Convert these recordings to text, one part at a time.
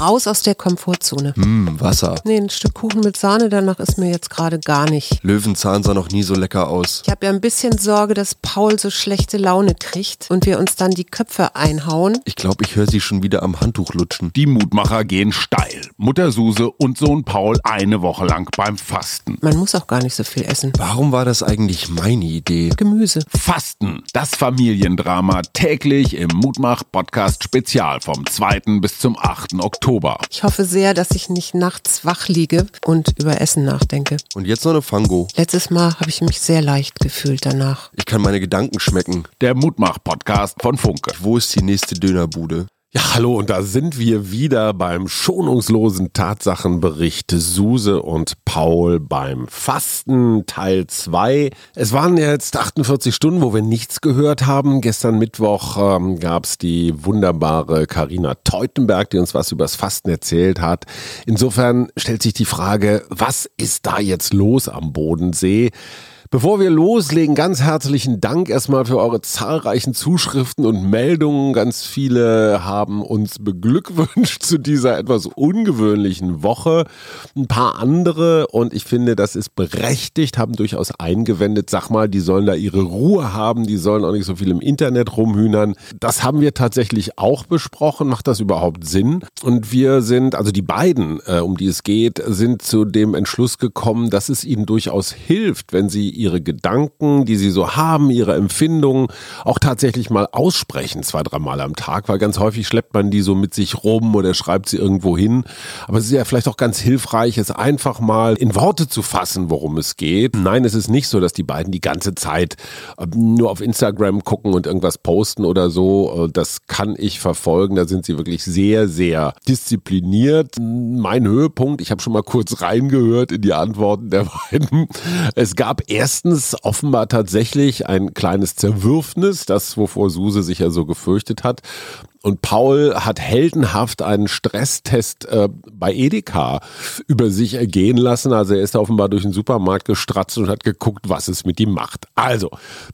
Raus aus der Komfortzone. Hm, Wasser. Nee, ein Stück Kuchen mit Sahne, danach ist mir jetzt gerade gar nicht. Löwenzahn sah noch nie so lecker aus. Ich habe ja ein bisschen Sorge, dass Paul so schlechte Laune kriegt und wir uns dann die Köpfe einhauen. Ich glaube, ich höre sie schon wieder am Handtuch lutschen. Die Mutmacher gehen steil. Mutter Suse und Sohn Paul eine Woche lang beim Fasten. Man muss auch gar nicht so viel essen. Warum war das eigentlich meine Idee? Gemüse. Fasten, das Familiendrama täglich im Mutmach-Podcast Spezial vom 2. bis zum 8. Oktober. Ich hoffe sehr, dass ich nicht nachts wach liege und über Essen nachdenke. Und jetzt noch eine Fango. Letztes Mal habe ich mich sehr leicht gefühlt danach. Ich kann meine Gedanken schmecken. Der Mutmach-Podcast von Funke. Wo ist die nächste Dönerbude? Ja, hallo, und da sind wir wieder beim schonungslosen Tatsachenbericht Suse und Paul beim Fasten Teil 2. Es waren jetzt 48 Stunden, wo wir nichts gehört haben. Gestern Mittwoch ähm, gab es die wunderbare Karina Teutenberg, die uns was übers Fasten erzählt hat. Insofern stellt sich die Frage, was ist da jetzt los am Bodensee? Bevor wir loslegen, ganz herzlichen Dank erstmal für eure zahlreichen Zuschriften und Meldungen. Ganz viele haben uns beglückwünscht zu dieser etwas ungewöhnlichen Woche. Ein paar andere, und ich finde, das ist berechtigt, haben durchaus eingewendet, sag mal, die sollen da ihre Ruhe haben, die sollen auch nicht so viel im Internet rumhühnern. Das haben wir tatsächlich auch besprochen. Macht das überhaupt Sinn? Und wir sind, also die beiden, äh, um die es geht, sind zu dem Entschluss gekommen, dass es ihnen durchaus hilft, wenn sie ihre Gedanken, die sie so haben, ihre Empfindungen auch tatsächlich mal aussprechen, zwei, dreimal am Tag, weil ganz häufig schleppt man die so mit sich rum oder schreibt sie irgendwo hin. Aber es ist ja vielleicht auch ganz hilfreich, es einfach mal in Worte zu fassen, worum es geht. Nein, es ist nicht so, dass die beiden die ganze Zeit ähm, nur auf Instagram gucken und irgendwas posten oder so. Äh, das kann ich verfolgen. Da sind sie wirklich sehr, sehr diszipliniert. Mein Höhepunkt, ich habe schon mal kurz reingehört in die Antworten der beiden. Es gab erst erstens offenbar tatsächlich ein kleines Zerwürfnis, das wovor Suse sich ja so gefürchtet hat. Und Paul hat heldenhaft einen Stresstest äh, bei Edeka über sich ergehen lassen. Also er ist offenbar durch den Supermarkt gestratzt und hat geguckt, was es mit ihm macht. Also,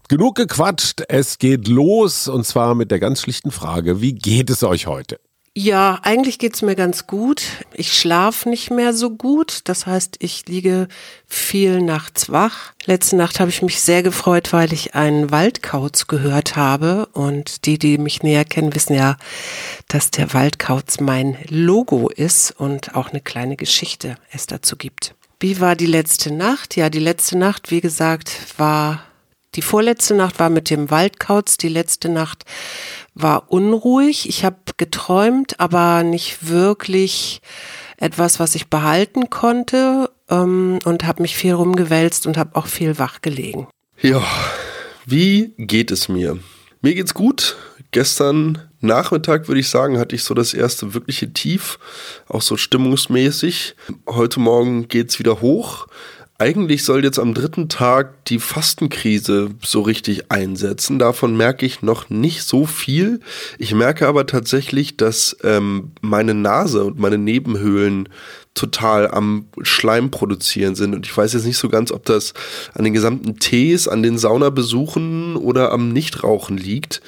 genug gequatscht. Es geht los und zwar mit der ganz schlichten Frage, wie geht es euch heute? Ja, eigentlich geht's mir ganz gut. Ich schlafe nicht mehr so gut. Das heißt, ich liege viel nachts wach. Letzte Nacht habe ich mich sehr gefreut, weil ich einen Waldkauz gehört habe. Und die, die mich näher kennen, wissen ja, dass der Waldkauz mein Logo ist und auch eine kleine Geschichte es dazu gibt. Wie war die letzte Nacht? Ja, die letzte Nacht, wie gesagt, war die vorletzte Nacht war mit dem Waldkauz, die letzte Nacht war unruhig. Ich habe geträumt, aber nicht wirklich etwas, was ich behalten konnte ähm, und habe mich viel rumgewälzt und habe auch viel wach gelegen. Ja, wie geht es mir? Mir geht's gut. Gestern Nachmittag würde ich sagen, hatte ich so das erste wirkliche Tief, auch so stimmungsmäßig. Heute Morgen geht's wieder hoch eigentlich soll jetzt am dritten Tag die Fastenkrise so richtig einsetzen. Davon merke ich noch nicht so viel. Ich merke aber tatsächlich, dass ähm, meine Nase und meine Nebenhöhlen total am Schleim produzieren sind. Und ich weiß jetzt nicht so ganz, ob das an den gesamten Tees, an den Saunabesuchen oder am Nichtrauchen liegt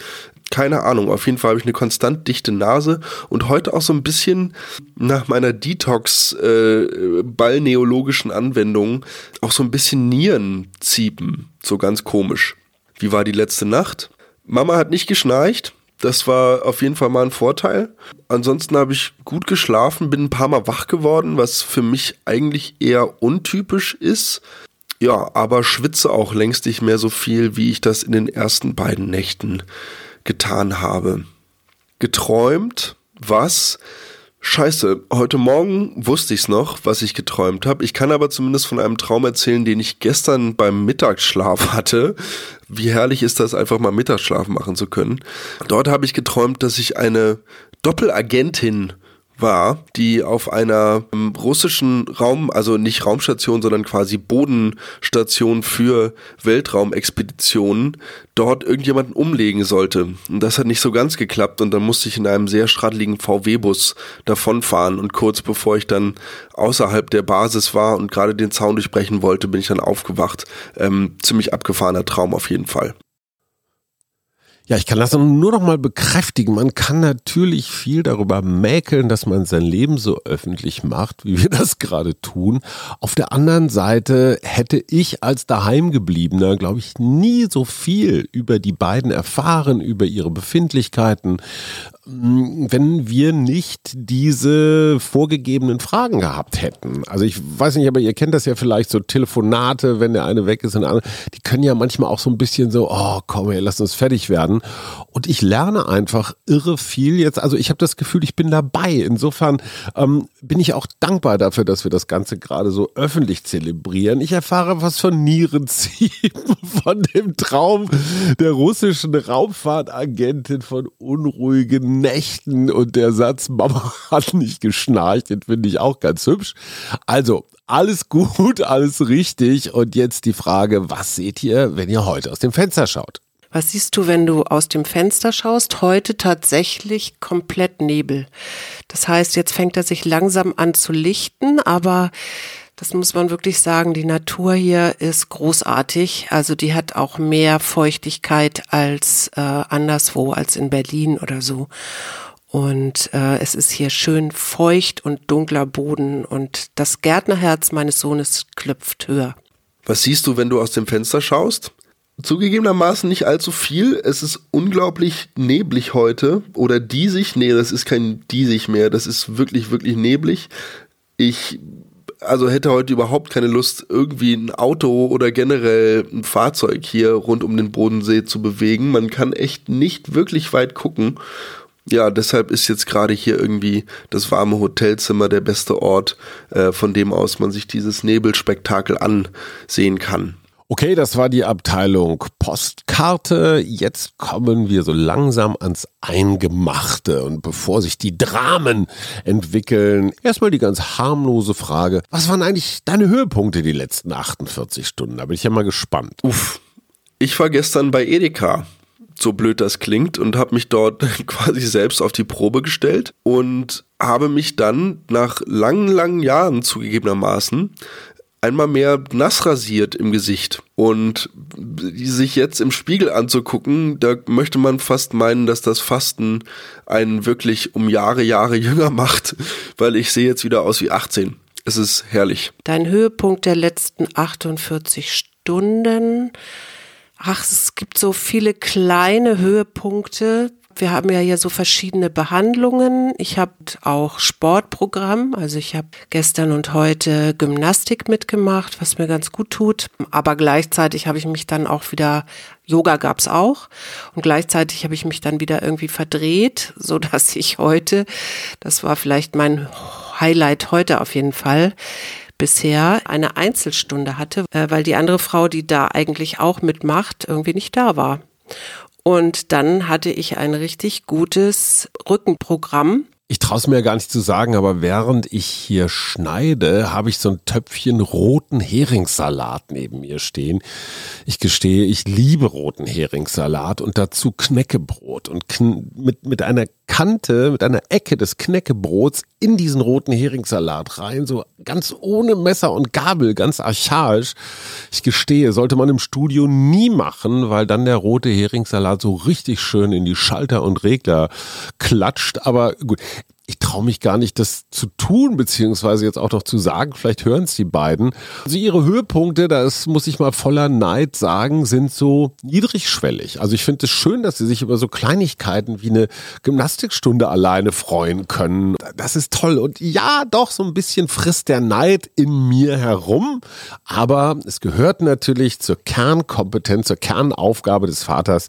keine Ahnung. Auf jeden Fall habe ich eine konstant dichte Nase und heute auch so ein bisschen nach meiner Detox-balneologischen äh, Anwendung auch so ein bisschen Nierenziepen. So ganz komisch. Wie war die letzte Nacht? Mama hat nicht geschnarcht. Das war auf jeden Fall mal ein Vorteil. Ansonsten habe ich gut geschlafen, bin ein paar Mal wach geworden, was für mich eigentlich eher untypisch ist. Ja, aber schwitze auch längst nicht mehr so viel, wie ich das in den ersten beiden Nächten getan habe. Geträumt, was? Scheiße, heute Morgen wusste ich's noch, was ich geträumt habe. Ich kann aber zumindest von einem Traum erzählen, den ich gestern beim Mittagsschlaf hatte. Wie herrlich ist das, einfach mal Mittagsschlaf machen zu können. Dort habe ich geträumt, dass ich eine Doppelagentin war, die auf einer ähm, russischen Raum, also nicht Raumstation, sondern quasi Bodenstation für Weltraumexpeditionen, dort irgendjemanden umlegen sollte. Und das hat nicht so ganz geklappt und dann musste ich in einem sehr straddeligen VW-Bus davonfahren und kurz bevor ich dann außerhalb der Basis war und gerade den Zaun durchbrechen wollte, bin ich dann aufgewacht. Ähm, ziemlich abgefahrener Traum auf jeden Fall. Ja, ich kann das nur noch mal bekräftigen. Man kann natürlich viel darüber mäkeln, dass man sein Leben so öffentlich macht, wie wir das gerade tun. Auf der anderen Seite hätte ich als daheimgebliebener, glaube ich, nie so viel über die beiden erfahren, über ihre Befindlichkeiten, wenn wir nicht diese vorgegebenen Fragen gehabt hätten. Also ich weiß nicht, aber ihr kennt das ja vielleicht so Telefonate, wenn der eine weg ist und der andere, die können ja manchmal auch so ein bisschen so, oh komm, ey, lass uns fertig werden. Und ich lerne einfach irre viel jetzt. Also ich habe das Gefühl, ich bin dabei. Insofern ähm, bin ich auch dankbar dafür, dass wir das Ganze gerade so öffentlich zelebrieren. Ich erfahre was von Nierenziehen, von dem Traum der russischen Raumfahrtagentin, von unruhigen Nächten und der Satz, Mama hat nicht geschnarcht, den finde ich auch ganz hübsch. Also, alles gut, alles richtig. Und jetzt die Frage, was seht ihr, wenn ihr heute aus dem Fenster schaut? Was siehst du, wenn du aus dem Fenster schaust? Heute tatsächlich komplett Nebel. Das heißt, jetzt fängt er sich langsam an zu lichten, aber das muss man wirklich sagen, die Natur hier ist großartig. Also die hat auch mehr Feuchtigkeit als äh, anderswo, als in Berlin oder so. Und äh, es ist hier schön feucht und dunkler Boden und das Gärtnerherz meines Sohnes klopft höher. Was siehst du, wenn du aus dem Fenster schaust? Zugegebenermaßen nicht allzu viel. Es ist unglaublich neblig heute. Oder diesig. Nee, das ist kein diesig mehr. Das ist wirklich, wirklich neblig. Ich also hätte heute überhaupt keine Lust, irgendwie ein Auto oder generell ein Fahrzeug hier rund um den Bodensee zu bewegen. Man kann echt nicht wirklich weit gucken. Ja, deshalb ist jetzt gerade hier irgendwie das warme Hotelzimmer der beste Ort, äh, von dem aus man sich dieses Nebelspektakel ansehen kann. Okay, das war die Abteilung Postkarte. Jetzt kommen wir so langsam ans Eingemachte. Und bevor sich die Dramen entwickeln, erstmal die ganz harmlose Frage. Was waren eigentlich deine Höhepunkte die letzten 48 Stunden? Da bin ich ja mal gespannt. Uff. Ich war gestern bei Edeka so blöd das klingt, und habe mich dort quasi selbst auf die Probe gestellt und habe mich dann nach langen, langen Jahren zugegebenermaßen einmal mehr nass rasiert im Gesicht. Und sich jetzt im Spiegel anzugucken, da möchte man fast meinen, dass das Fasten einen wirklich um Jahre, Jahre jünger macht, weil ich sehe jetzt wieder aus wie 18. Es ist herrlich. Dein Höhepunkt der letzten 48 Stunden. Ach, es gibt so viele kleine Höhepunkte. Wir haben ja hier so verschiedene Behandlungen. Ich habe auch Sportprogramm. Also ich habe gestern und heute Gymnastik mitgemacht, was mir ganz gut tut. Aber gleichzeitig habe ich mich dann auch wieder, Yoga gab's auch. Und gleichzeitig habe ich mich dann wieder irgendwie verdreht, so dass ich heute, das war vielleicht mein Highlight heute auf jeden Fall, bisher eine Einzelstunde hatte, äh, weil die andere Frau, die da eigentlich auch mitmacht, irgendwie nicht da war. Und dann hatte ich ein richtig gutes Rückenprogramm. Ich traue es mir gar nicht zu sagen, aber während ich hier schneide, habe ich so ein Töpfchen roten Heringssalat neben mir stehen. Ich gestehe, ich liebe roten Heringssalat und dazu Knäckebrot und kn mit, mit einer Kante, mit einer Ecke des Knäckebrots in diesen roten Heringssalat rein, so ganz ohne Messer und Gabel, ganz archaisch. Ich gestehe, sollte man im Studio nie machen, weil dann der rote Heringssalat so richtig schön in die Schalter und Regler klatscht. Aber gut, ich traue mich gar nicht, das zu tun, beziehungsweise jetzt auch noch zu sagen. Vielleicht hören es die beiden. Also ihre Höhepunkte, das muss ich mal voller Neid sagen, sind so niedrigschwellig. Also ich finde es schön, dass sie sich über so Kleinigkeiten wie eine Gymnastikstunde alleine freuen können. Das ist toll. Und ja, doch, so ein bisschen frisst der Neid in mir herum. Aber es gehört natürlich zur Kernkompetenz, zur Kernaufgabe des Vaters,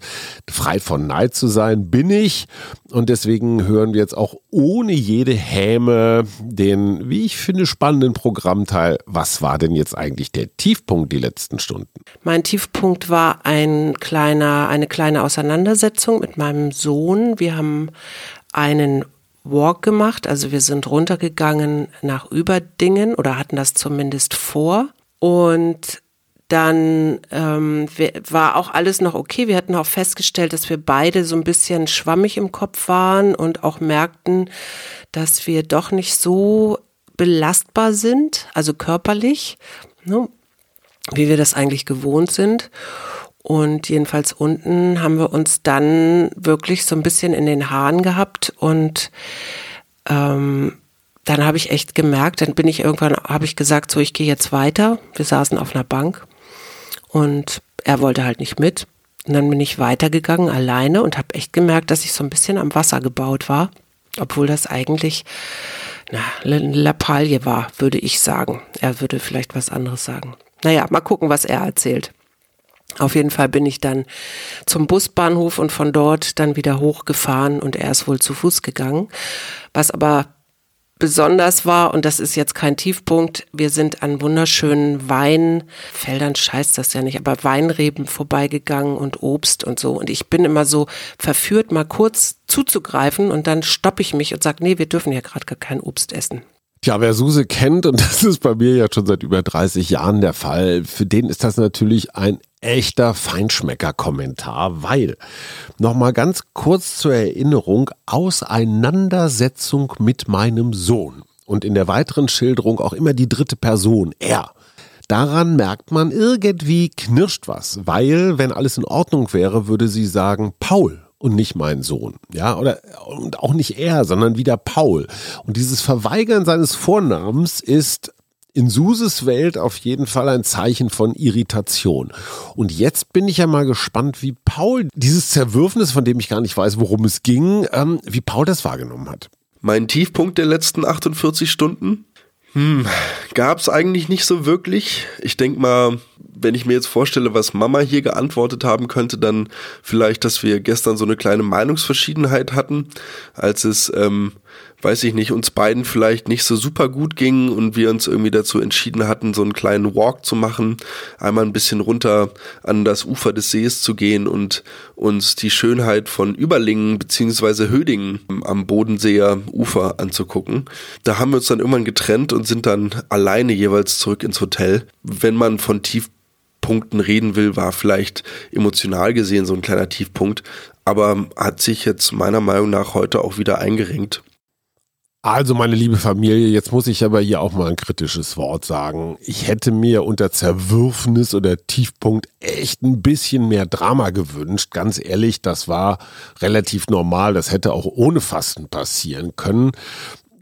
frei von Neid zu sein. Bin ich. Und deswegen hören wir jetzt auch ohne jede Häme den, wie ich finde, spannenden Programmteil. Was war denn jetzt eigentlich der Tiefpunkt die letzten Stunden? Mein Tiefpunkt war ein kleiner, eine kleine Auseinandersetzung mit meinem Sohn. Wir haben einen Walk gemacht, also wir sind runtergegangen nach Überdingen oder hatten das zumindest vor. Und dann ähm, war auch alles noch okay. Wir hatten auch festgestellt, dass wir beide so ein bisschen schwammig im Kopf waren und auch merkten, dass wir doch nicht so belastbar sind, also körperlich, ne, wie wir das eigentlich gewohnt sind. Und jedenfalls unten haben wir uns dann wirklich so ein bisschen in den Haaren gehabt und ähm, dann habe ich echt gemerkt, dann bin ich irgendwann, habe ich gesagt, so ich gehe jetzt weiter. Wir saßen auf einer Bank und er wollte halt nicht mit. Und dann bin ich weitergegangen alleine und habe echt gemerkt, dass ich so ein bisschen am Wasser gebaut war, obwohl das eigentlich eine Lappalie war, würde ich sagen. Er würde vielleicht was anderes sagen. Naja, mal gucken, was er erzählt. Auf jeden Fall bin ich dann zum Busbahnhof und von dort dann wieder hochgefahren und er ist wohl zu Fuß gegangen. Was aber besonders war, und das ist jetzt kein Tiefpunkt, wir sind an wunderschönen Weinfeldern, scheißt das ja nicht, aber Weinreben vorbeigegangen und Obst und so. Und ich bin immer so verführt, mal kurz zuzugreifen und dann stoppe ich mich und sage, nee, wir dürfen ja gerade gar kein Obst essen. Tja, wer Suse kennt, und das ist bei mir ja schon seit über 30 Jahren der Fall, für den ist das natürlich ein echter Feinschmecker-Kommentar, weil, nochmal ganz kurz zur Erinnerung, Auseinandersetzung mit meinem Sohn und in der weiteren Schilderung auch immer die dritte Person, er. Daran merkt man irgendwie knirscht was, weil, wenn alles in Ordnung wäre, würde sie sagen, Paul, und nicht mein Sohn. Ja, oder und auch nicht er, sondern wieder Paul. Und dieses Verweigern seines Vornamens ist in Suses Welt auf jeden Fall ein Zeichen von Irritation. Und jetzt bin ich ja mal gespannt, wie Paul dieses Zerwürfnis, von dem ich gar nicht weiß, worum es ging, ähm, wie Paul das wahrgenommen hat. Mein Tiefpunkt der letzten 48 Stunden? Hm, gab's eigentlich nicht so wirklich. Ich denke mal, wenn ich mir jetzt vorstelle, was Mama hier geantwortet haben könnte, dann vielleicht, dass wir gestern so eine kleine Meinungsverschiedenheit hatten, als es ähm, weiß ich nicht, uns beiden vielleicht nicht so super gut ging und wir uns irgendwie dazu entschieden hatten, so einen kleinen Walk zu machen, einmal ein bisschen runter an das Ufer des Sees zu gehen und uns die Schönheit von Überlingen beziehungsweise Hödingen am Bodenseer Ufer anzugucken. Da haben wir uns dann irgendwann getrennt und sind dann alleine jeweils zurück ins Hotel. Wenn man von Tiefpunkten reden will, war vielleicht emotional gesehen so ein kleiner Tiefpunkt, aber hat sich jetzt meiner Meinung nach heute auch wieder eingerengt. Also meine liebe Familie, jetzt muss ich aber hier auch mal ein kritisches Wort sagen. Ich hätte mir unter Zerwürfnis oder Tiefpunkt echt ein bisschen mehr Drama gewünscht. Ganz ehrlich, das war relativ normal. Das hätte auch ohne Fasten passieren können.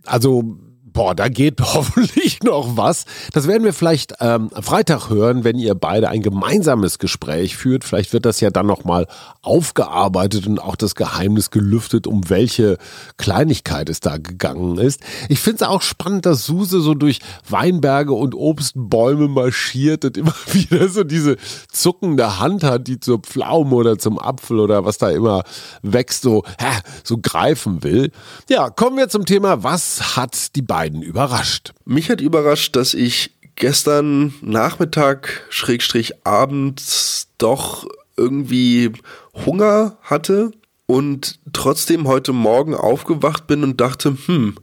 Also boah, da geht hoffentlich noch was. Das werden wir vielleicht ähm, Freitag hören, wenn ihr beide ein gemeinsames Gespräch führt. Vielleicht wird das ja dann nochmal aufgearbeitet und auch das Geheimnis gelüftet, um welche Kleinigkeit es da gegangen ist. Ich finde es auch spannend, dass Suse so durch Weinberge und Obstbäume marschiert und immer wieder so diese zuckende Hand hat, die zur Pflaume oder zum Apfel oder was da immer wächst, so, hä, so greifen will. Ja, kommen wir zum Thema, was hat die beiden beiden überrascht? Mich hat überrascht, dass ich gestern Nachmittag, Schrägstrich abends doch irgendwie Hunger hatte und trotzdem heute Morgen aufgewacht bin und dachte, hm,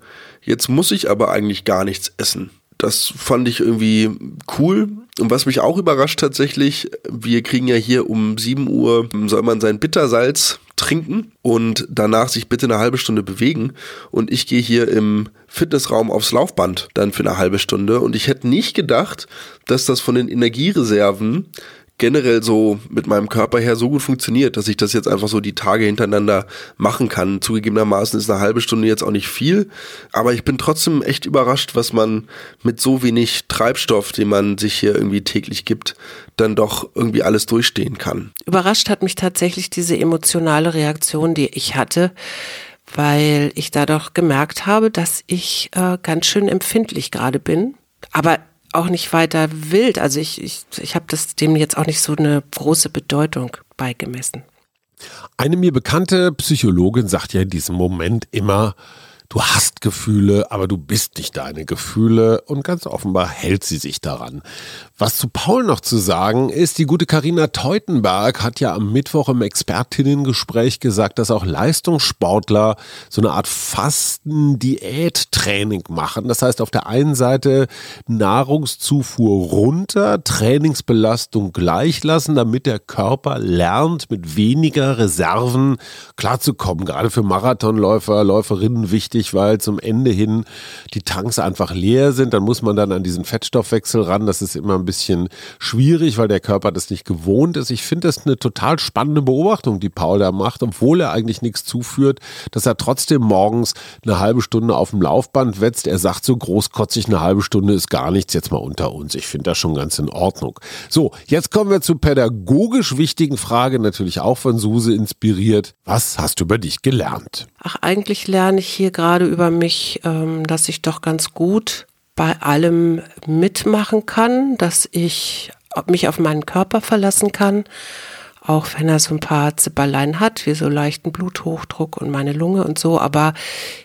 jetzt muss ich aber eigentlich gar nichts essen. Das fand ich irgendwie cool. Und was mich auch überrascht tatsächlich, wir kriegen ja hier um 7 Uhr, soll man sein Bittersalz trinken und danach sich bitte eine halbe Stunde bewegen. Und ich gehe hier im Fitnessraum aufs Laufband dann für eine halbe Stunde. Und ich hätte nicht gedacht, dass das von den Energiereserven generell so mit meinem Körper her so gut funktioniert, dass ich das jetzt einfach so die Tage hintereinander machen kann. Zugegebenermaßen ist eine halbe Stunde jetzt auch nicht viel, aber ich bin trotzdem echt überrascht, was man mit so wenig Treibstoff, den man sich hier irgendwie täglich gibt, dann doch irgendwie alles durchstehen kann. Überrascht hat mich tatsächlich diese emotionale Reaktion, die ich hatte weil ich da doch gemerkt habe, dass ich äh, ganz schön empfindlich gerade bin. Aber auch nicht weiter wild. Also ich, ich, ich habe das dem jetzt auch nicht so eine große Bedeutung beigemessen. Eine mir bekannte Psychologin sagt ja in diesem Moment immer, du hast Gefühle, aber du bist nicht deine Gefühle und ganz offenbar hält sie sich daran. Was zu Paul noch zu sagen ist, die gute Karina Teutenberg hat ja am Mittwoch im Expertinnengespräch gesagt, dass auch Leistungssportler so eine Art Fasten-Diät-Training machen. Das heißt, auf der einen Seite Nahrungszufuhr runter, Trainingsbelastung gleich lassen, damit der Körper lernt, mit weniger Reserven klarzukommen. Gerade für Marathonläufer, Läuferinnen wichtig tatsächlich, weil zum Ende hin die Tanks einfach leer sind. Dann muss man dann an diesen Fettstoffwechsel ran. Das ist immer ein bisschen schwierig, weil der Körper das nicht gewohnt ist. Ich finde das eine total spannende Beobachtung, die Paul da macht, obwohl er eigentlich nichts zuführt, dass er trotzdem morgens eine halbe Stunde auf dem Laufband wetzt. Er sagt so großkotzig, eine halbe Stunde ist gar nichts jetzt mal unter uns. Ich finde das schon ganz in Ordnung. So, jetzt kommen wir zur pädagogisch wichtigen Frage, natürlich auch von Suse inspiriert. Was hast du über dich gelernt? Ach, eigentlich lerne ich hier gerade über mich, ähm, dass ich doch ganz gut bei allem mitmachen kann, dass ich mich auf meinen Körper verlassen kann, auch wenn er so ein paar Zipperlein hat, wie so leichten Bluthochdruck und meine Lunge und so, aber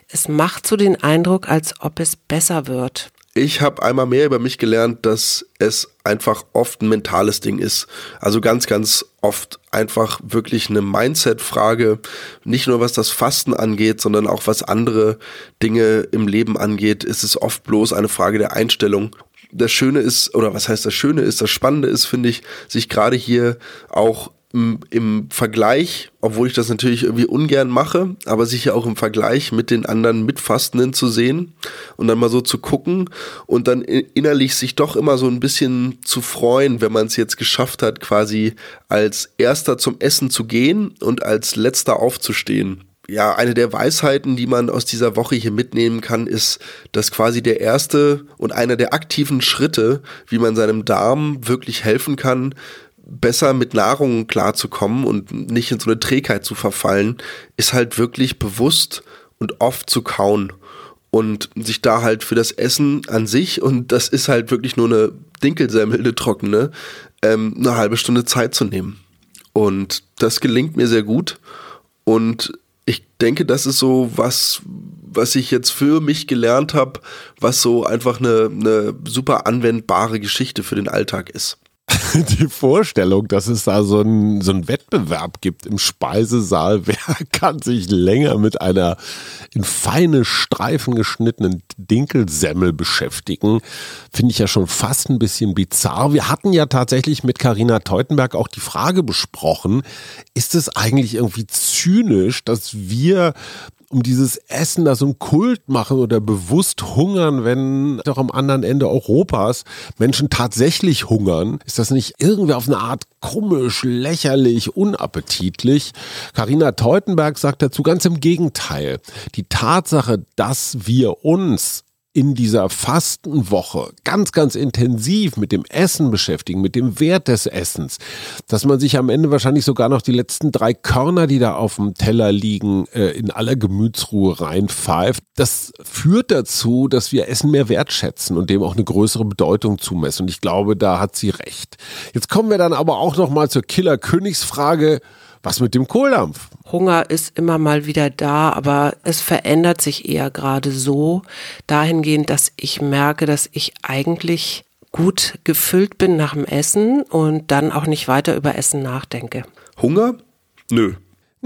es macht so den Eindruck, als ob es besser wird. Ich habe einmal mehr über mich gelernt, dass es einfach oft ein mentales Ding ist. Also ganz, ganz oft einfach wirklich eine Mindset-Frage. Nicht nur was das Fasten angeht, sondern auch was andere Dinge im Leben angeht, ist es oft bloß eine Frage der Einstellung das Schöne ist, oder was heißt das Schöne ist, das Spannende ist, finde ich, sich gerade hier auch im, Vergleich, obwohl ich das natürlich irgendwie ungern mache, aber sich ja auch im Vergleich mit den anderen Mitfastenden zu sehen und dann mal so zu gucken und dann innerlich sich doch immer so ein bisschen zu freuen, wenn man es jetzt geschafft hat, quasi als erster zum Essen zu gehen und als letzter aufzustehen. Ja, eine der Weisheiten, die man aus dieser Woche hier mitnehmen kann, ist, dass quasi der erste und einer der aktiven Schritte, wie man seinem Darm wirklich helfen kann, besser mit Nahrung klarzukommen und nicht in so eine Trägheit zu verfallen, ist halt wirklich bewusst und oft zu kauen und sich da halt für das Essen an sich und das ist halt wirklich nur eine Dinkelsemmel, eine trockene, ähm, eine halbe Stunde Zeit zu nehmen. Und das gelingt mir sehr gut und ich denke, das ist so was, was ich jetzt für mich gelernt habe, was so einfach eine, eine super anwendbare Geschichte für den Alltag ist. die Vorstellung, dass es da so einen so Wettbewerb gibt im Speisesaal, wer kann sich länger mit einer in feine Streifen geschnittenen Dinkelsemmel beschäftigen, finde ich ja schon fast ein bisschen bizarr. Wir hatten ja tatsächlich mit Karina Teutenberg auch die Frage besprochen, ist es eigentlich irgendwie zynisch, dass wir um dieses Essen da so ein Kult machen oder bewusst hungern, wenn doch am anderen Ende Europas Menschen tatsächlich hungern? Ist das nicht irgendwie auf eine Art komisch, lächerlich, unappetitlich? Karina Teutenberg sagt dazu ganz im Gegenteil. Die Tatsache, dass wir uns in dieser Fastenwoche ganz, ganz intensiv mit dem Essen beschäftigen, mit dem Wert des Essens, dass man sich am Ende wahrscheinlich sogar noch die letzten drei Körner, die da auf dem Teller liegen, äh, in aller Gemütsruhe reinpfeift. Das führt dazu, dass wir Essen mehr wertschätzen und dem auch eine größere Bedeutung zumessen. Und ich glaube, da hat sie recht. Jetzt kommen wir dann aber auch noch mal zur Killer-Königsfrage. Was mit dem Kohldampf? Hunger ist immer mal wieder da, aber es verändert sich eher gerade so dahingehend, dass ich merke, dass ich eigentlich gut gefüllt bin nach dem Essen und dann auch nicht weiter über Essen nachdenke. Hunger? Nö.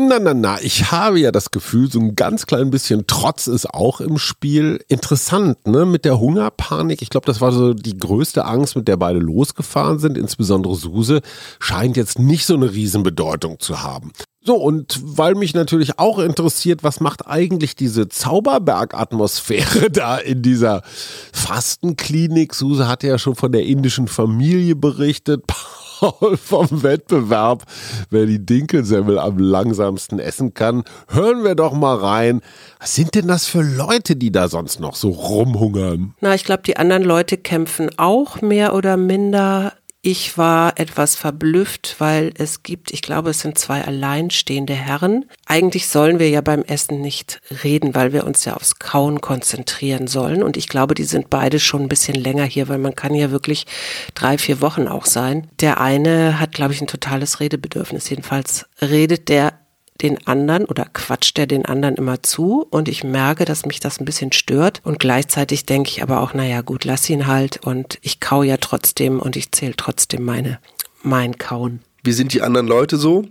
Na, na, na, ich habe ja das Gefühl, so ein ganz klein bisschen Trotz ist auch im Spiel. Interessant, ne? Mit der Hungerpanik. Ich glaube, das war so die größte Angst, mit der beide losgefahren sind. Insbesondere Suse scheint jetzt nicht so eine Riesenbedeutung zu haben. So, und weil mich natürlich auch interessiert, was macht eigentlich diese Zauberberg-Atmosphäre da in dieser Fastenklinik? Suse hatte ja schon von der indischen Familie berichtet. Paul vom Wettbewerb, wer die Dinkelsemmel am langsamsten essen kann. Hören wir doch mal rein. Was sind denn das für Leute, die da sonst noch so rumhungern? Na, ich glaube, die anderen Leute kämpfen auch mehr oder minder ich war etwas verblüfft, weil es gibt, ich glaube, es sind zwei alleinstehende Herren. Eigentlich sollen wir ja beim Essen nicht reden, weil wir uns ja aufs Kauen konzentrieren sollen. Und ich glaube, die sind beide schon ein bisschen länger hier, weil man kann ja wirklich drei, vier Wochen auch sein. Der eine hat, glaube ich, ein totales Redebedürfnis. Jedenfalls redet der den anderen oder quatscht er den anderen immer zu und ich merke, dass mich das ein bisschen stört und gleichzeitig denke ich aber auch, naja gut, lass ihn halt und ich kau ja trotzdem und ich zähle trotzdem meine, mein Kauen. Wie sind die anderen Leute so?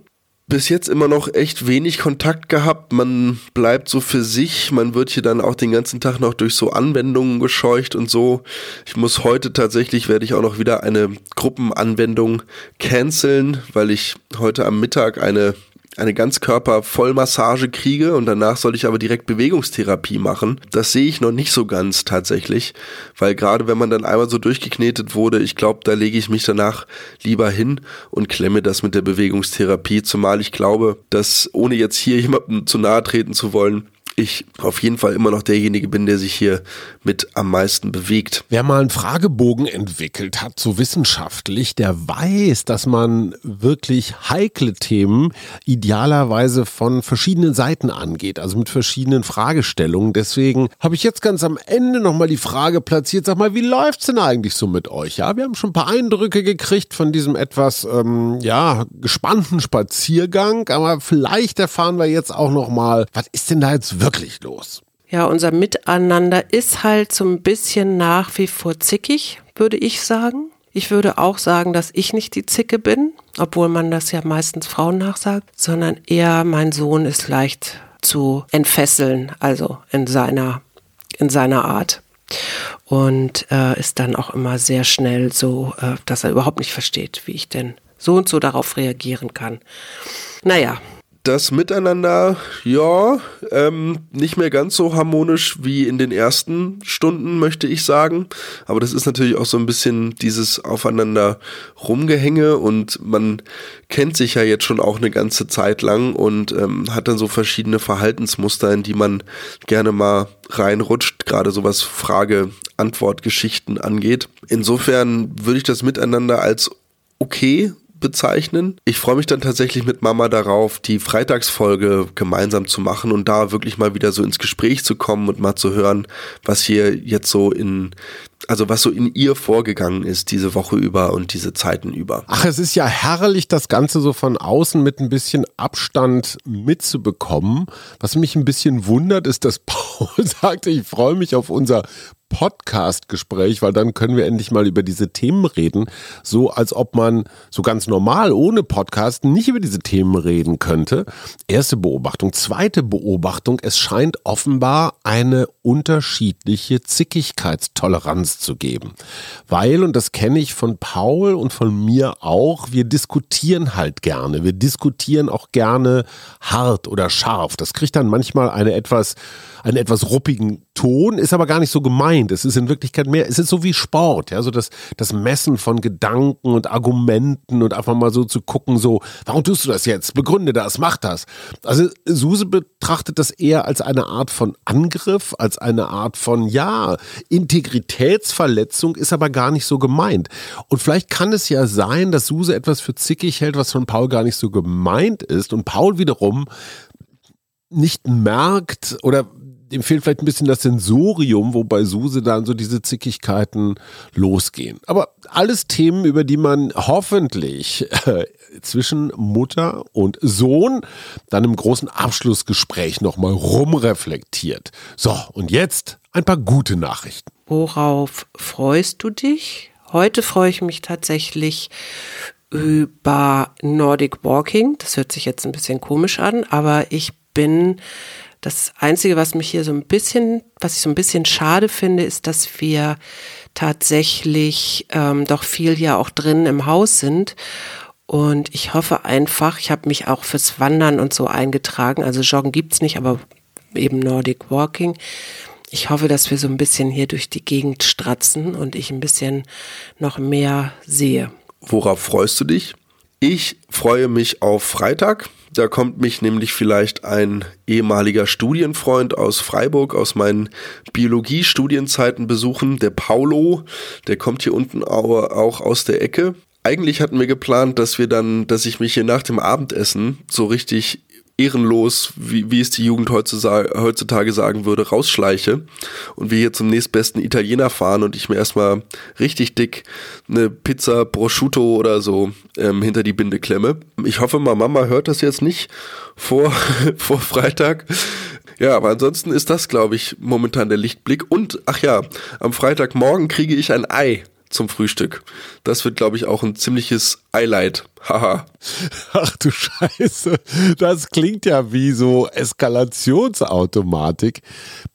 bis jetzt immer noch echt wenig Kontakt gehabt. Man bleibt so für sich. Man wird hier dann auch den ganzen Tag noch durch so Anwendungen gescheucht und so. Ich muss heute tatsächlich, werde ich auch noch wieder eine Gruppenanwendung canceln, weil ich heute am Mittag eine eine Ganzkörper-Vollmassage kriege und danach soll ich aber direkt Bewegungstherapie machen. Das sehe ich noch nicht so ganz tatsächlich, weil gerade wenn man dann einmal so durchgeknetet wurde, ich glaube, da lege ich mich danach lieber hin und klemme das mit der Bewegungstherapie, zumal ich glaube, dass ohne jetzt hier jemandem zu nahe treten zu wollen, ich auf jeden Fall immer noch derjenige bin, der sich hier mit am meisten bewegt. Wer mal einen Fragebogen entwickelt hat, so wissenschaftlich, der weiß, dass man wirklich heikle Themen idealerweise von verschiedenen Seiten angeht, also mit verschiedenen Fragestellungen. Deswegen habe ich jetzt ganz am Ende nochmal die Frage platziert, sag mal, wie läuft's denn eigentlich so mit euch? Ja, wir haben schon ein paar Eindrücke gekriegt von diesem etwas, ähm, ja, gespannten Spaziergang, aber vielleicht erfahren wir jetzt auch nochmal, was ist denn da jetzt wirklich los? Ja, unser Miteinander ist halt so ein bisschen nach wie vor zickig, würde ich sagen. Ich würde auch sagen, dass ich nicht die Zicke bin, obwohl man das ja meistens Frauen nachsagt, sondern eher mein Sohn ist leicht zu entfesseln, also in seiner, in seiner Art. Und äh, ist dann auch immer sehr schnell so, äh, dass er überhaupt nicht versteht, wie ich denn so und so darauf reagieren kann. Naja, das Miteinander, ja, ähm, nicht mehr ganz so harmonisch wie in den ersten Stunden, möchte ich sagen. Aber das ist natürlich auch so ein bisschen dieses Aufeinander rumgehänge und man kennt sich ja jetzt schon auch eine ganze Zeit lang und ähm, hat dann so verschiedene Verhaltensmuster, in die man gerne mal reinrutscht, gerade so was Frage-Antwort-Geschichten angeht. Insofern würde ich das Miteinander als okay bezeichnen. Ich freue mich dann tatsächlich mit Mama darauf, die Freitagsfolge gemeinsam zu machen und da wirklich mal wieder so ins Gespräch zu kommen und mal zu hören, was hier jetzt so in also was so in ihr vorgegangen ist diese Woche über und diese Zeiten über. Ach, es ist ja herrlich, das Ganze so von außen mit ein bisschen Abstand mitzubekommen. Was mich ein bisschen wundert, ist, dass Paul sagte, ich freue mich auf unser Podcast-Gespräch, weil dann können wir endlich mal über diese Themen reden, so als ob man so ganz normal ohne Podcast nicht über diese Themen reden könnte. Erste Beobachtung. Zweite Beobachtung, es scheint offenbar eine unterschiedliche Zickigkeitstoleranz zu geben. Weil, und das kenne ich von Paul und von mir auch, wir diskutieren halt gerne. Wir diskutieren auch gerne hart oder scharf. Das kriegt dann manchmal eine etwas einen etwas ruppigen Ton, ist aber gar nicht so gemeint. Es ist in Wirklichkeit mehr, es ist so wie Sport, ja, so das, das Messen von Gedanken und Argumenten und einfach mal so zu gucken, so, warum tust du das jetzt? Begründe das, mach das. Also Suse betrachtet das eher als eine Art von Angriff, als eine Art von, ja, Integritätsverletzung, ist aber gar nicht so gemeint. Und vielleicht kann es ja sein, dass Suse etwas für zickig hält, was von Paul gar nicht so gemeint ist und Paul wiederum nicht merkt oder dem fehlt vielleicht ein bisschen das Sensorium, wobei Suse dann so diese Zickigkeiten losgehen. Aber alles Themen, über die man hoffentlich äh, zwischen Mutter und Sohn dann im großen Abschlussgespräch nochmal rumreflektiert. So, und jetzt ein paar gute Nachrichten. Worauf freust du dich? Heute freue ich mich tatsächlich über Nordic Walking. Das hört sich jetzt ein bisschen komisch an, aber ich bin das Einzige, was mich hier so ein bisschen, was ich so ein bisschen schade finde, ist, dass wir tatsächlich ähm, doch viel ja auch drin im Haus sind. Und ich hoffe einfach, ich habe mich auch fürs Wandern und so eingetragen. Also Joggen gibt's nicht, aber eben Nordic Walking. Ich hoffe, dass wir so ein bisschen hier durch die Gegend stratzen und ich ein bisschen noch mehr sehe. Worauf freust du dich? Ich freue mich auf Freitag. Da kommt mich nämlich vielleicht ein ehemaliger Studienfreund aus Freiburg, aus meinen Biologie-Studienzeiten besuchen, der Paulo. Der kommt hier unten auch aus der Ecke. Eigentlich hatten wir geplant, dass wir dann, dass ich mich hier nach dem Abendessen so richtig ehrenlos, wie, wie es die Jugend heutzutage sagen würde, rausschleiche und wir hier zum nächstbesten Italiener fahren und ich mir erstmal richtig dick eine Pizza Prosciutto oder so ähm, hinter die Binde klemme. Ich hoffe mal, Mama hört das jetzt nicht vor, vor Freitag. Ja, aber ansonsten ist das, glaube ich, momentan der Lichtblick. Und, ach ja, am Freitagmorgen kriege ich ein Ei zum Frühstück. Das wird, glaube ich, auch ein ziemliches Highlight. Haha. Ach du Scheiße. Das klingt ja wie so Eskalationsautomatik.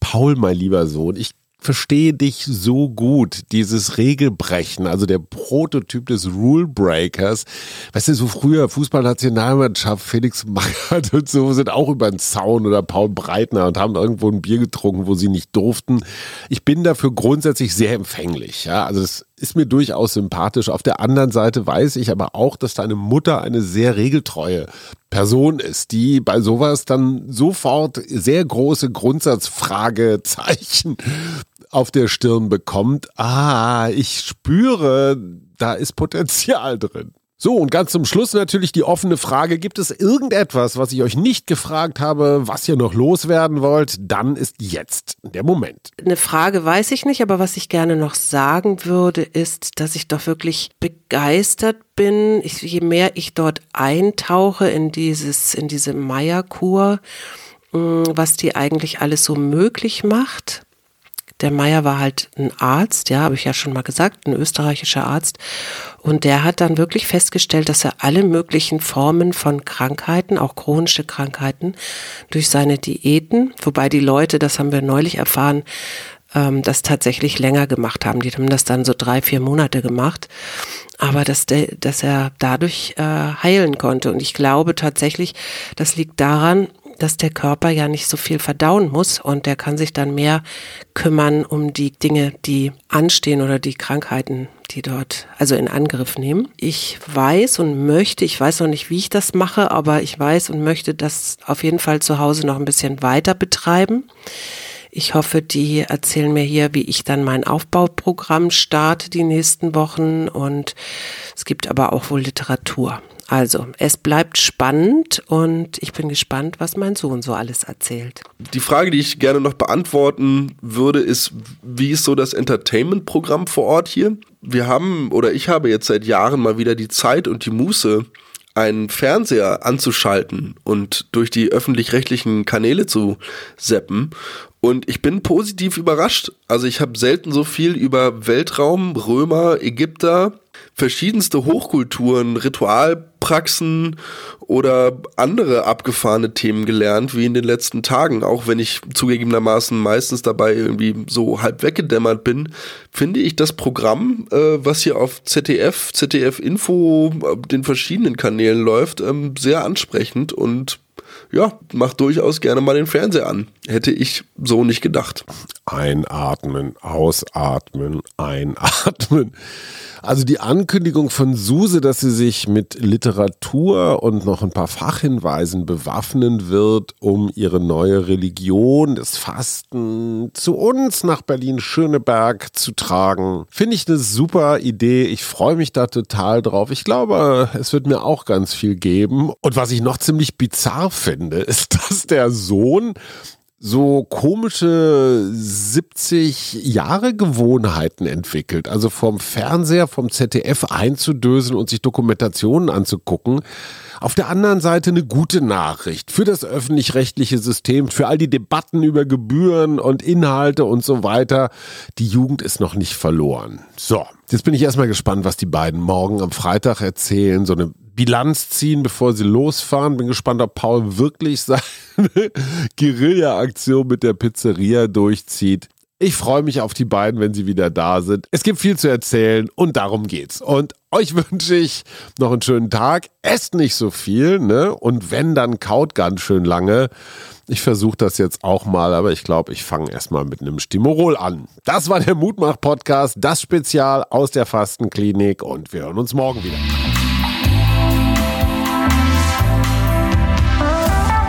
Paul, mein lieber Sohn, ich verstehe dich so gut. Dieses Regelbrechen, also der Prototyp des Rule Breakers. Weißt du, so früher Fußballnationalmannschaft, Felix Magath und so sind auch über den Zaun oder Paul Breitner und haben irgendwo ein Bier getrunken, wo sie nicht durften. Ich bin dafür grundsätzlich sehr empfänglich. Ja, also das ist mir durchaus sympathisch. Auf der anderen Seite weiß ich aber auch, dass deine Mutter eine sehr regeltreue Person ist, die bei sowas dann sofort sehr große Grundsatzfragezeichen auf der Stirn bekommt. Ah, ich spüre, da ist Potenzial drin. So, und ganz zum Schluss natürlich die offene Frage, gibt es irgendetwas, was ich euch nicht gefragt habe, was ihr noch loswerden wollt? Dann ist jetzt der Moment. Eine Frage weiß ich nicht, aber was ich gerne noch sagen würde, ist, dass ich doch wirklich begeistert bin, ich, je mehr ich dort eintauche in dieses, in diese Meierkur, mm, was die eigentlich alles so möglich macht der Meier war halt ein Arzt, ja, habe ich ja schon mal gesagt, ein österreichischer Arzt. Und der hat dann wirklich festgestellt, dass er alle möglichen Formen von Krankheiten, auch chronische Krankheiten, durch seine Diäten, wobei die Leute, das haben wir neulich erfahren, ähm, das tatsächlich länger gemacht haben. Die haben das dann so drei, vier Monate gemacht. Aber dass, der, dass er dadurch äh, heilen konnte. Und ich glaube tatsächlich, das liegt daran, dass der Körper ja nicht so viel verdauen muss und der kann sich dann mehr kümmern um die Dinge, die anstehen oder die Krankheiten, die dort also in Angriff nehmen. Ich weiß und möchte, ich weiß noch nicht, wie ich das mache, aber ich weiß und möchte das auf jeden Fall zu Hause noch ein bisschen weiter betreiben. Ich hoffe, die erzählen mir hier, wie ich dann mein Aufbauprogramm starte die nächsten Wochen und es gibt aber auch wohl Literatur. Also, es bleibt spannend und ich bin gespannt, was mein Sohn so alles erzählt. Die Frage, die ich gerne noch beantworten würde, ist, wie ist so das Entertainment-Programm vor Ort hier? Wir haben oder ich habe jetzt seit Jahren mal wieder die Zeit und die Muße, einen Fernseher anzuschalten und durch die öffentlich-rechtlichen Kanäle zu seppen. Und ich bin positiv überrascht. Also ich habe selten so viel über Weltraum, Römer, Ägypter, verschiedenste Hochkulturen, Ritualpraxen oder andere abgefahrene Themen gelernt, wie in den letzten Tagen. Auch wenn ich zugegebenermaßen meistens dabei irgendwie so halb weggedämmert bin, finde ich das Programm, äh, was hier auf ZDF, ZDF Info, äh, den verschiedenen Kanälen läuft, ähm, sehr ansprechend und ja, mach durchaus gerne mal den Fernseher an. Hätte ich so nicht gedacht. Einatmen, ausatmen, einatmen. Also die Ankündigung von Suse, dass sie sich mit Literatur und noch ein paar Fachhinweisen bewaffnen wird, um ihre neue Religion, das Fasten, zu uns nach Berlin-Schöneberg zu tragen, finde ich eine super Idee. Ich freue mich da total drauf. Ich glaube, es wird mir auch ganz viel geben. Und was ich noch ziemlich bizarr finde, ist, dass der Sohn so komische 70 Jahre Gewohnheiten entwickelt. Also vom Fernseher, vom ZDF einzudösen und sich Dokumentationen anzugucken. Auf der anderen Seite eine gute Nachricht für das öffentlich-rechtliche System, für all die Debatten über Gebühren und Inhalte und so weiter. Die Jugend ist noch nicht verloren. So, jetzt bin ich erstmal gespannt, was die beiden morgen am Freitag erzählen. So eine Bilanz ziehen, bevor sie losfahren. Bin gespannt, ob Paul wirklich seine Guerilla-Aktion mit der Pizzeria durchzieht. Ich freue mich auf die beiden, wenn sie wieder da sind. Es gibt viel zu erzählen und darum geht's. Und euch wünsche ich noch einen schönen Tag. Esst nicht so viel, ne? Und wenn, dann kaut ganz schön lange. Ich versuche das jetzt auch mal, aber ich glaube, ich fange erstmal mit einem Stimorol an. Das war der Mutmach-Podcast, das Spezial aus der Fastenklinik und wir hören uns morgen wieder.